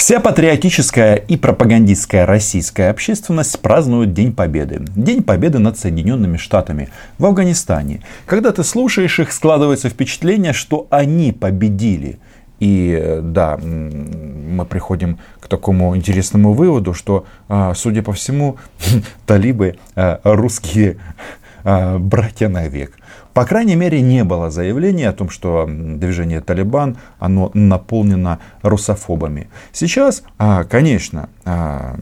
Вся патриотическая и пропагандистская российская общественность празднует День Победы. День Победы над Соединенными Штатами в Афганистане. Когда ты слушаешь их, складывается впечатление, что они победили. И да, мы приходим к такому интересному выводу, что, а, судя по всему, талибы а, русские братья навек. По крайней мере, не было заявления о том, что движение Талибан, оно наполнено русофобами. Сейчас, а, конечно, а,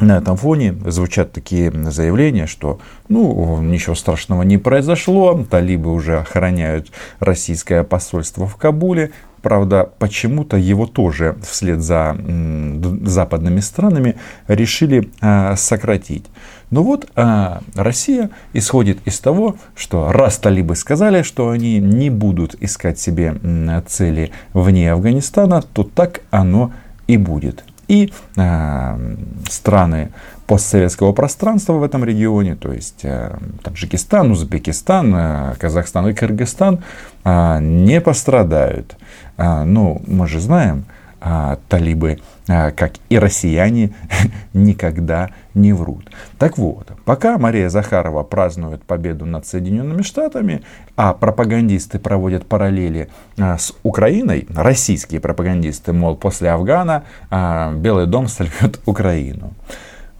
на этом фоне звучат такие заявления, что ну, ничего страшного не произошло, талибы уже охраняют российское посольство в Кабуле, Правда, почему-то его тоже вслед за западными странами решили а, сократить. Но вот а, Россия исходит из того, что раз талибы сказали, что они не будут искать себе цели вне Афганистана, то так оно и будет. И э, страны постсоветского пространства в этом регионе, то есть э, Таджикистан, Узбекистан, э, Казахстан и Кыргызстан, э, не пострадают. Э, ну, мы же знаем, э, талибы а, как и россияне, никогда не врут. Так вот, пока Мария Захарова празднует победу над Соединенными Штатами, а пропагандисты проводят параллели а, с Украиной, российские пропагандисты, мол, после Афгана а, Белый дом сольет Украину.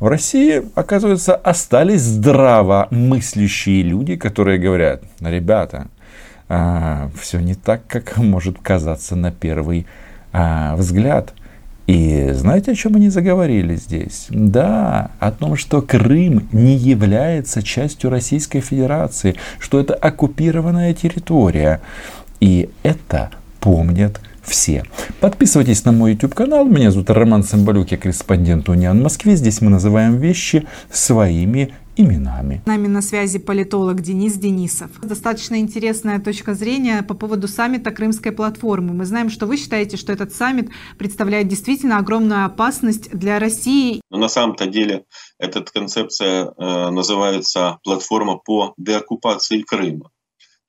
В России, оказывается, остались здраво мыслящие люди, которые говорят, ребята, все не так, как может казаться на первый взгляд – и знаете, о чем они заговорили здесь? Да, о том, что Крым не является частью Российской Федерации, что это оккупированная территория. И это помнят все. Подписывайтесь на мой YouTube канал. Меня зовут Роман Цымбалюк, я корреспондент Униан в Москве. Здесь мы называем вещи своими именами. С нами на связи политолог Денис Денисов. Достаточно интересная точка зрения по поводу саммита Крымской платформы. Мы знаем, что вы считаете, что этот саммит представляет действительно огромную опасность для России. Но на самом-то деле эта концепция э, называется платформа по деоккупации Крыма.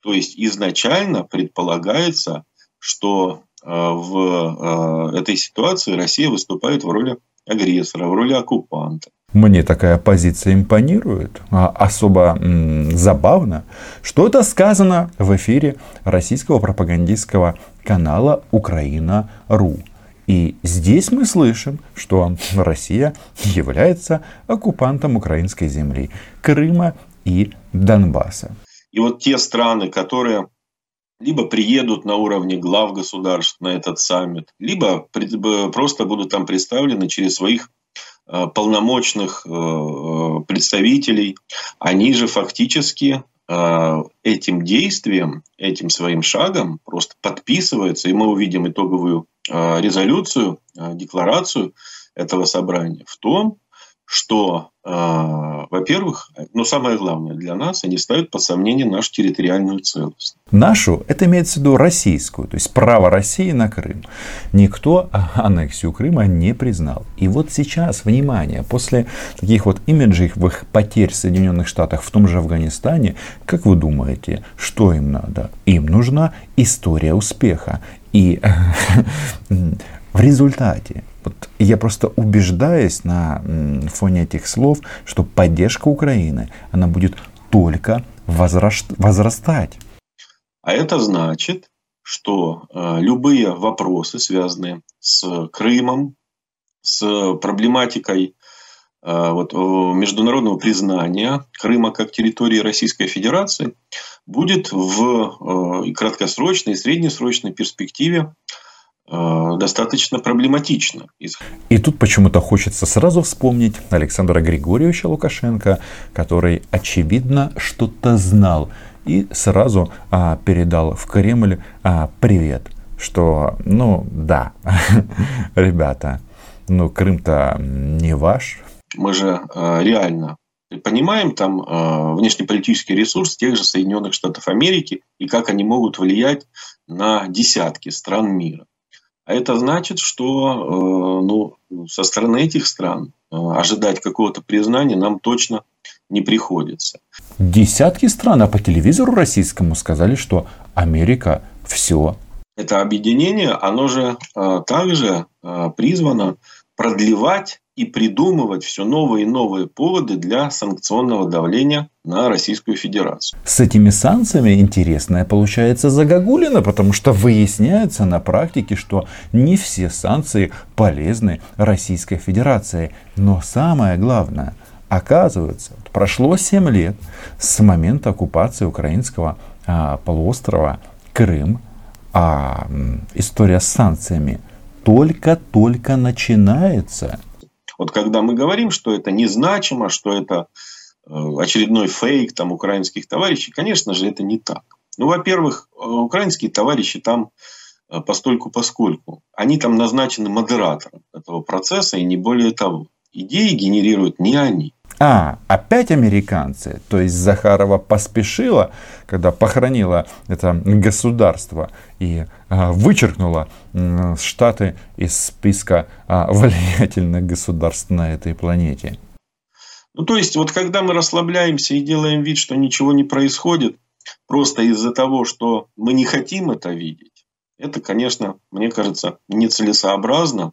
То есть изначально предполагается, что э, в э, этой ситуации Россия выступает в роли агрессора, в роли оккупанта. Мне такая позиция импонирует, а особо м, забавно, что это сказано в эфире российского пропагандистского канала Украина.ру. И здесь мы слышим, что Россия является оккупантом украинской земли, Крыма и Донбасса. И вот те страны, которые либо приедут на уровне глав государств на этот саммит, либо просто будут там представлены через своих Э, полномочных э, э, представителей, они же фактически этим действием, этим своим шагом просто подписываются, и мы увидим итоговую резолюцию, декларацию этого собрания в том, что, э, во-первых, ну самое главное для нас, они ставят под сомнение нашу территориальную целостность. Нашу, это имеется в виду российскую, то есть право России на Крым. Никто аннексию Крыма не признал. И вот сейчас, внимание, после таких вот имиджевых потерь в Соединенных Штатах, в том же Афганистане, как вы думаете, что им надо? Им нужна история успеха. И в результате вот я просто убеждаюсь на фоне этих слов, что поддержка Украины, она будет только возрастать. А это значит, что э, любые вопросы, связанные с Крымом, с проблематикой э, вот, международного признания Крыма как территории Российской Федерации, будет в э, краткосрочной и среднесрочной перспективе достаточно проблематично. И тут почему-то хочется сразу вспомнить Александра Григорьевича Лукашенко, который, очевидно, что-то знал и сразу а, передал в Кремль а, привет, что, ну да, ребята, ну Крым-то не ваш. Мы же а, реально понимаем там э, внешнеполитический ресурс тех же Соединенных Штатов Америки и как они могут влиять на десятки стран мира. А это значит, что э, ну, со стороны этих стран э, ожидать какого-то признания нам точно не приходится. Десятки стран, а по телевизору российскому сказали, что Америка все это объединение, оно же э, также призвано продлевать и придумывать все новые и новые поводы для санкционного давления на Российскую Федерацию. С этими санкциями интересная получается загогулина, потому что выясняется на практике, что не все санкции полезны Российской Федерации. Но самое главное, оказывается, прошло 7 лет с момента оккупации украинского а, полуострова Крым, а история с санкциями только-только начинается. Вот когда мы говорим, что это незначимо, что это э, очередной фейк там украинских товарищей, конечно же, это не так. Ну, во-первых, э, украинские товарищи там э, постольку поскольку. Они там назначены модератором этого процесса и не более того. Идеи генерируют не они. А, опять американцы. То есть Захарова поспешила, когда похоронила это государство и а, вычеркнула Штаты из списка а, влиятельных государств на этой планете. Ну, то есть, вот когда мы расслабляемся и делаем вид, что ничего не происходит, просто из-за того, что мы не хотим это видеть, это, конечно, мне кажется, нецелесообразно,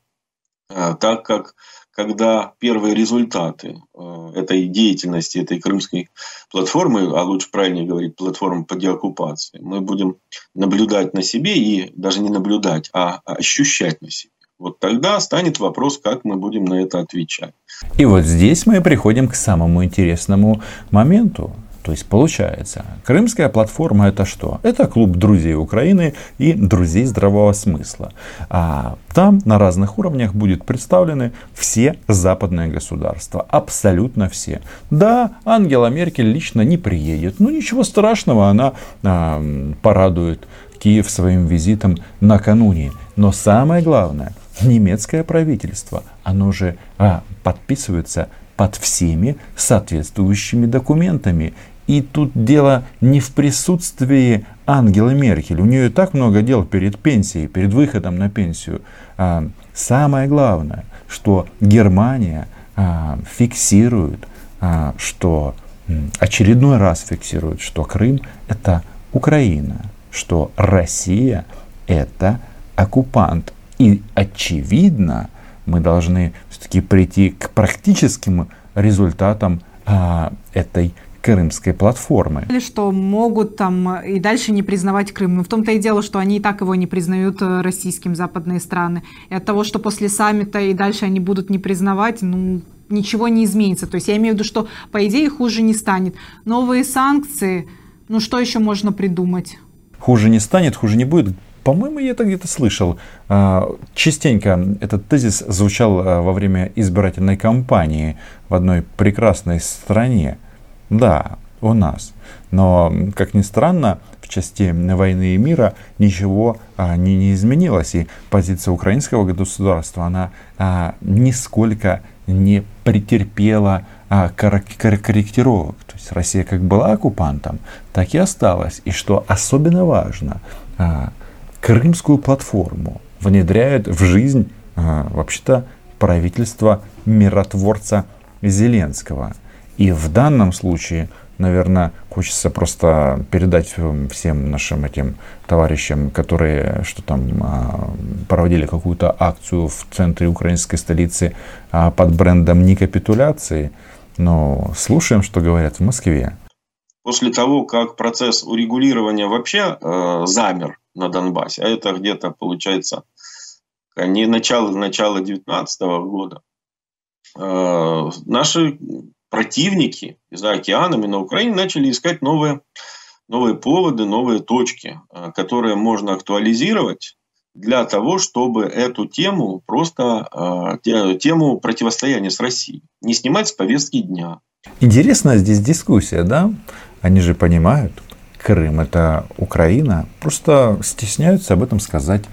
а, так как когда первые результаты э, этой деятельности, этой крымской платформы, а лучше правильнее говорить, платформы по деоккупации, мы будем наблюдать на себе и даже не наблюдать, а ощущать на себе. Вот тогда станет вопрос, как мы будем на это отвечать. И вот здесь мы приходим к самому интересному моменту. То есть получается, крымская платформа это что? Это клуб друзей Украины и друзей здравого смысла. А там на разных уровнях будет представлены все западные государства. Абсолютно все. Да, Ангела Меркель лично не приедет. Но ничего страшного, она а, порадует Киев своим визитом накануне. Но самое главное, немецкое правительство, оно же а, подписывается под всеми соответствующими документами. И тут дело не в присутствии Ангелы Меркель. У нее и так много дел перед пенсией, перед выходом на пенсию. А, самое главное, что Германия а, фиксирует, а, что очередной раз фиксирует, что Крым это Украина, что Россия это оккупант. И очевидно, мы должны все-таки прийти к практическим результатам этой крымской платформы. Что могут там и дальше не признавать Крым. Но в том-то и дело, что они и так его не признают э, российским западные страны. И от того, что после саммита и дальше они будут не признавать, ну, ничего не изменится. То есть я имею в виду, что по идее хуже не станет. Новые санкции, ну что еще можно придумать? Хуже не станет, хуже не будет. По-моему, я это где-то слышал. А, частенько этот тезис звучал а, во время избирательной кампании в одной прекрасной стране. Да, у нас. Но, как ни странно, в части войны и мира ничего а, не, не изменилось. И позиция украинского государства, она а, нисколько не претерпела а, корректировок. То есть Россия как была оккупантом, так и осталась. И что особенно важно, а, крымскую платформу внедряет в жизнь а, вообще-то правительство миротворца Зеленского – и в данном случае, наверное, хочется просто передать всем нашим этим товарищам, которые что там а, проводили какую-то акцию в центре украинской столицы а, под брендом не капитуляции. Но слушаем, что говорят в Москве. После того, как процесс урегулирования вообще э, замер на Донбассе, а это где-то получается не начало начала 2019 года, э, наши противники за океанами на Украине начали искать новые, новые поводы, новые точки, э, которые можно актуализировать для того, чтобы эту тему просто э, тему противостояния с Россией не снимать с повестки дня. Интересная здесь дискуссия, да? Они же понимают, Крым это Украина, просто стесняются об этом сказать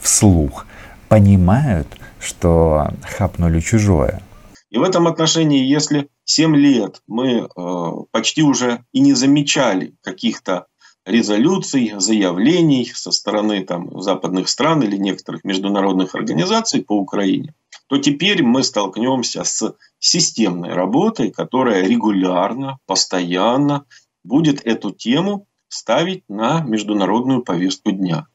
вслух. Понимают, что хапнули чужое. И в этом отношении, если 7 лет мы э, почти уже и не замечали каких-то резолюций, заявлений со стороны там, западных стран или некоторых международных организаций по Украине, то теперь мы столкнемся с системной работой, которая регулярно, постоянно будет эту тему ставить на международную повестку дня.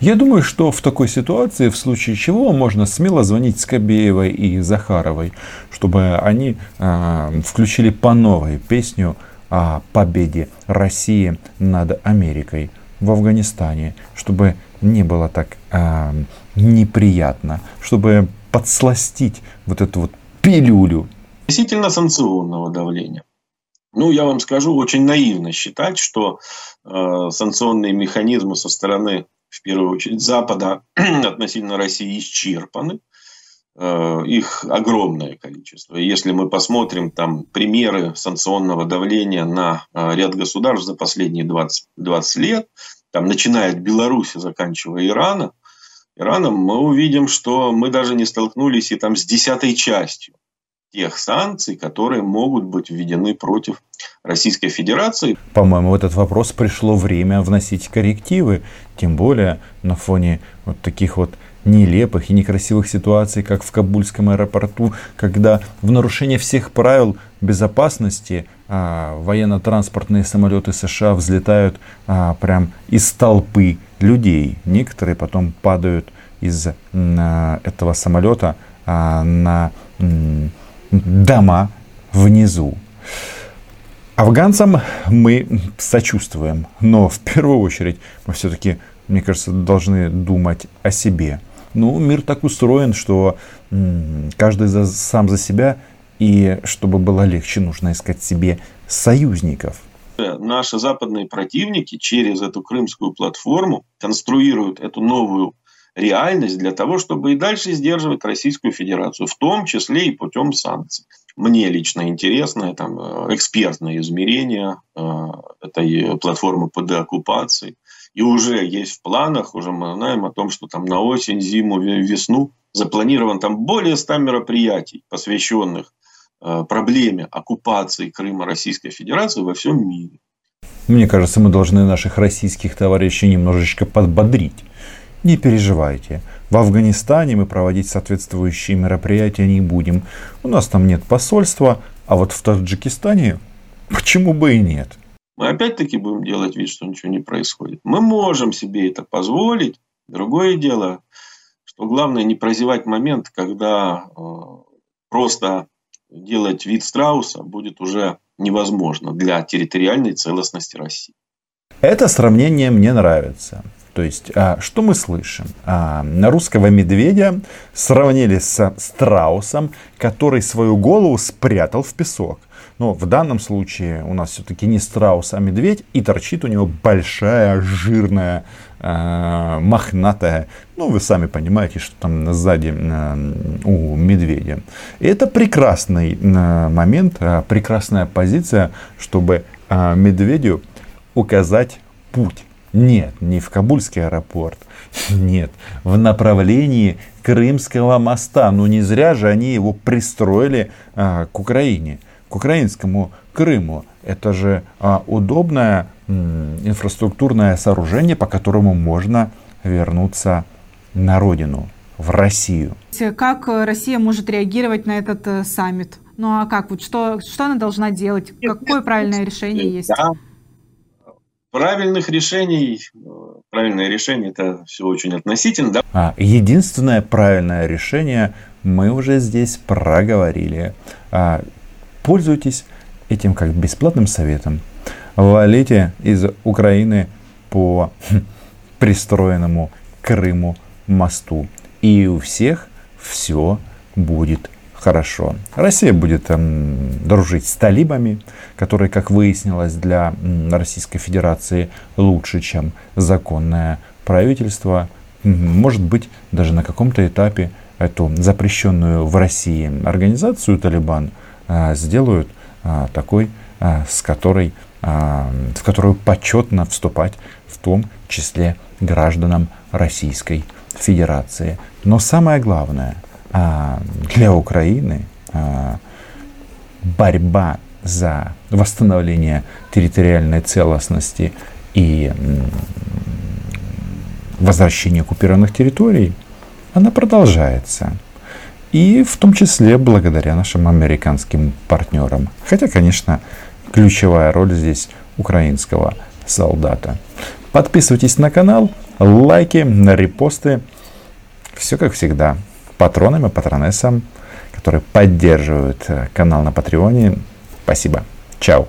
Я думаю, что в такой ситуации, в случае чего, можно смело звонить Скобеевой и Захаровой, чтобы они э, включили по новой песню о победе России над Америкой в Афганистане, чтобы не было так э, неприятно, чтобы подсластить вот эту вот пилюлю. Относительно санкционного давления. Ну, я вам скажу, очень наивно считать, что э, санкционные механизмы со стороны, в первую очередь, Запада относительно России исчерпаны. Э, их огромное количество. Если мы посмотрим там примеры санкционного давления на э, ряд государств за последние 20, 20 лет, там, начиная от Беларуси, заканчивая Ирана, Ираном, мы увидим, что мы даже не столкнулись и там с десятой частью тех санкций, которые могут быть введены против Российской Федерации. По-моему, в этот вопрос пришло время вносить коррективы, тем более на фоне вот таких вот нелепых и некрасивых ситуаций, как в Кабульском аэропорту, когда в нарушение всех правил безопасности а, военно-транспортные самолеты США взлетают а, прям из толпы людей. Некоторые потом падают из а, этого самолета а, на м, дома внизу. Афганцам мы сочувствуем, но в первую очередь мы все-таки, мне кажется, должны думать о себе. Ну, мир так устроен, что каждый за, сам за себя, и чтобы было легче, нужно искать себе союзников. Наши западные противники через эту крымскую платформу конструируют эту новую реальность для того, чтобы и дальше сдерживать Российскую Федерацию, в том числе и путем санкций. Мне лично интересно там, э, экспертное измерение э, этой платформы по деоккупации. И уже есть в планах, уже мы знаем о том, что там на осень, зиму, весну запланирован там более 100 мероприятий, посвященных э, проблеме оккупации Крыма Российской Федерации во всем мире. Мне кажется, мы должны наших российских товарищей немножечко подбодрить. Не переживайте, в Афганистане мы проводить соответствующие мероприятия не будем. У нас там нет посольства, а вот в Таджикистане почему бы и нет – мы опять-таки будем делать вид, что ничего не происходит. Мы можем себе это позволить. Другое дело, что главное не прозевать момент, когда э, просто делать вид страуса будет уже невозможно для территориальной целостности России. Это сравнение мне нравится. То есть, а, что мы слышим? А, русского медведя сравнили с страусом, который свою голову спрятал в песок. Но в данном случае у нас все-таки не страус, а медведь, и торчит у него большая, жирная, э, мохнатая, ну вы сами понимаете, что там сзади у медведя. И это прекрасный момент, прекрасная позиция, чтобы медведю указать путь. Нет, не в Кабульский аэропорт. Нет, в направлении Крымского моста. Ну не зря же они его пристроили а, к Украине к украинскому Крыму. Это же а, удобное м, инфраструктурное сооружение, по которому можно вернуться на родину, в Россию. Как Россия может реагировать на этот э, саммит? Ну а как вот что что она должна делать? Какое правильное решение есть? Да. Правильных решений, правильное решение это все очень относительно. Да? А, единственное правильное решение мы уже здесь проговорили. А, Пользуйтесь этим как бесплатным советом. Валите из Украины по пристроенному Крыму мосту. И у всех все будет хорошо. Россия будет эм, дружить с талибами, которые, как выяснилось, для Российской Федерации лучше, чем законное правительство. Может быть, даже на каком-то этапе эту запрещенную в России организацию Талибан – а, сделают а, такой, а, с которой, в которую почетно вступать, в том числе гражданам Российской Федерации. Но самое главное для Украины борьба за восстановление территориальной целостности и возвращение оккупированных территорий, она продолжается. И в том числе благодаря нашим американским партнерам. Хотя, конечно, ключевая роль здесь украинского солдата. Подписывайтесь на канал, лайки, репосты. Все как всегда. Патронам и патронессам, которые поддерживают канал на Патреоне. Спасибо. Чао.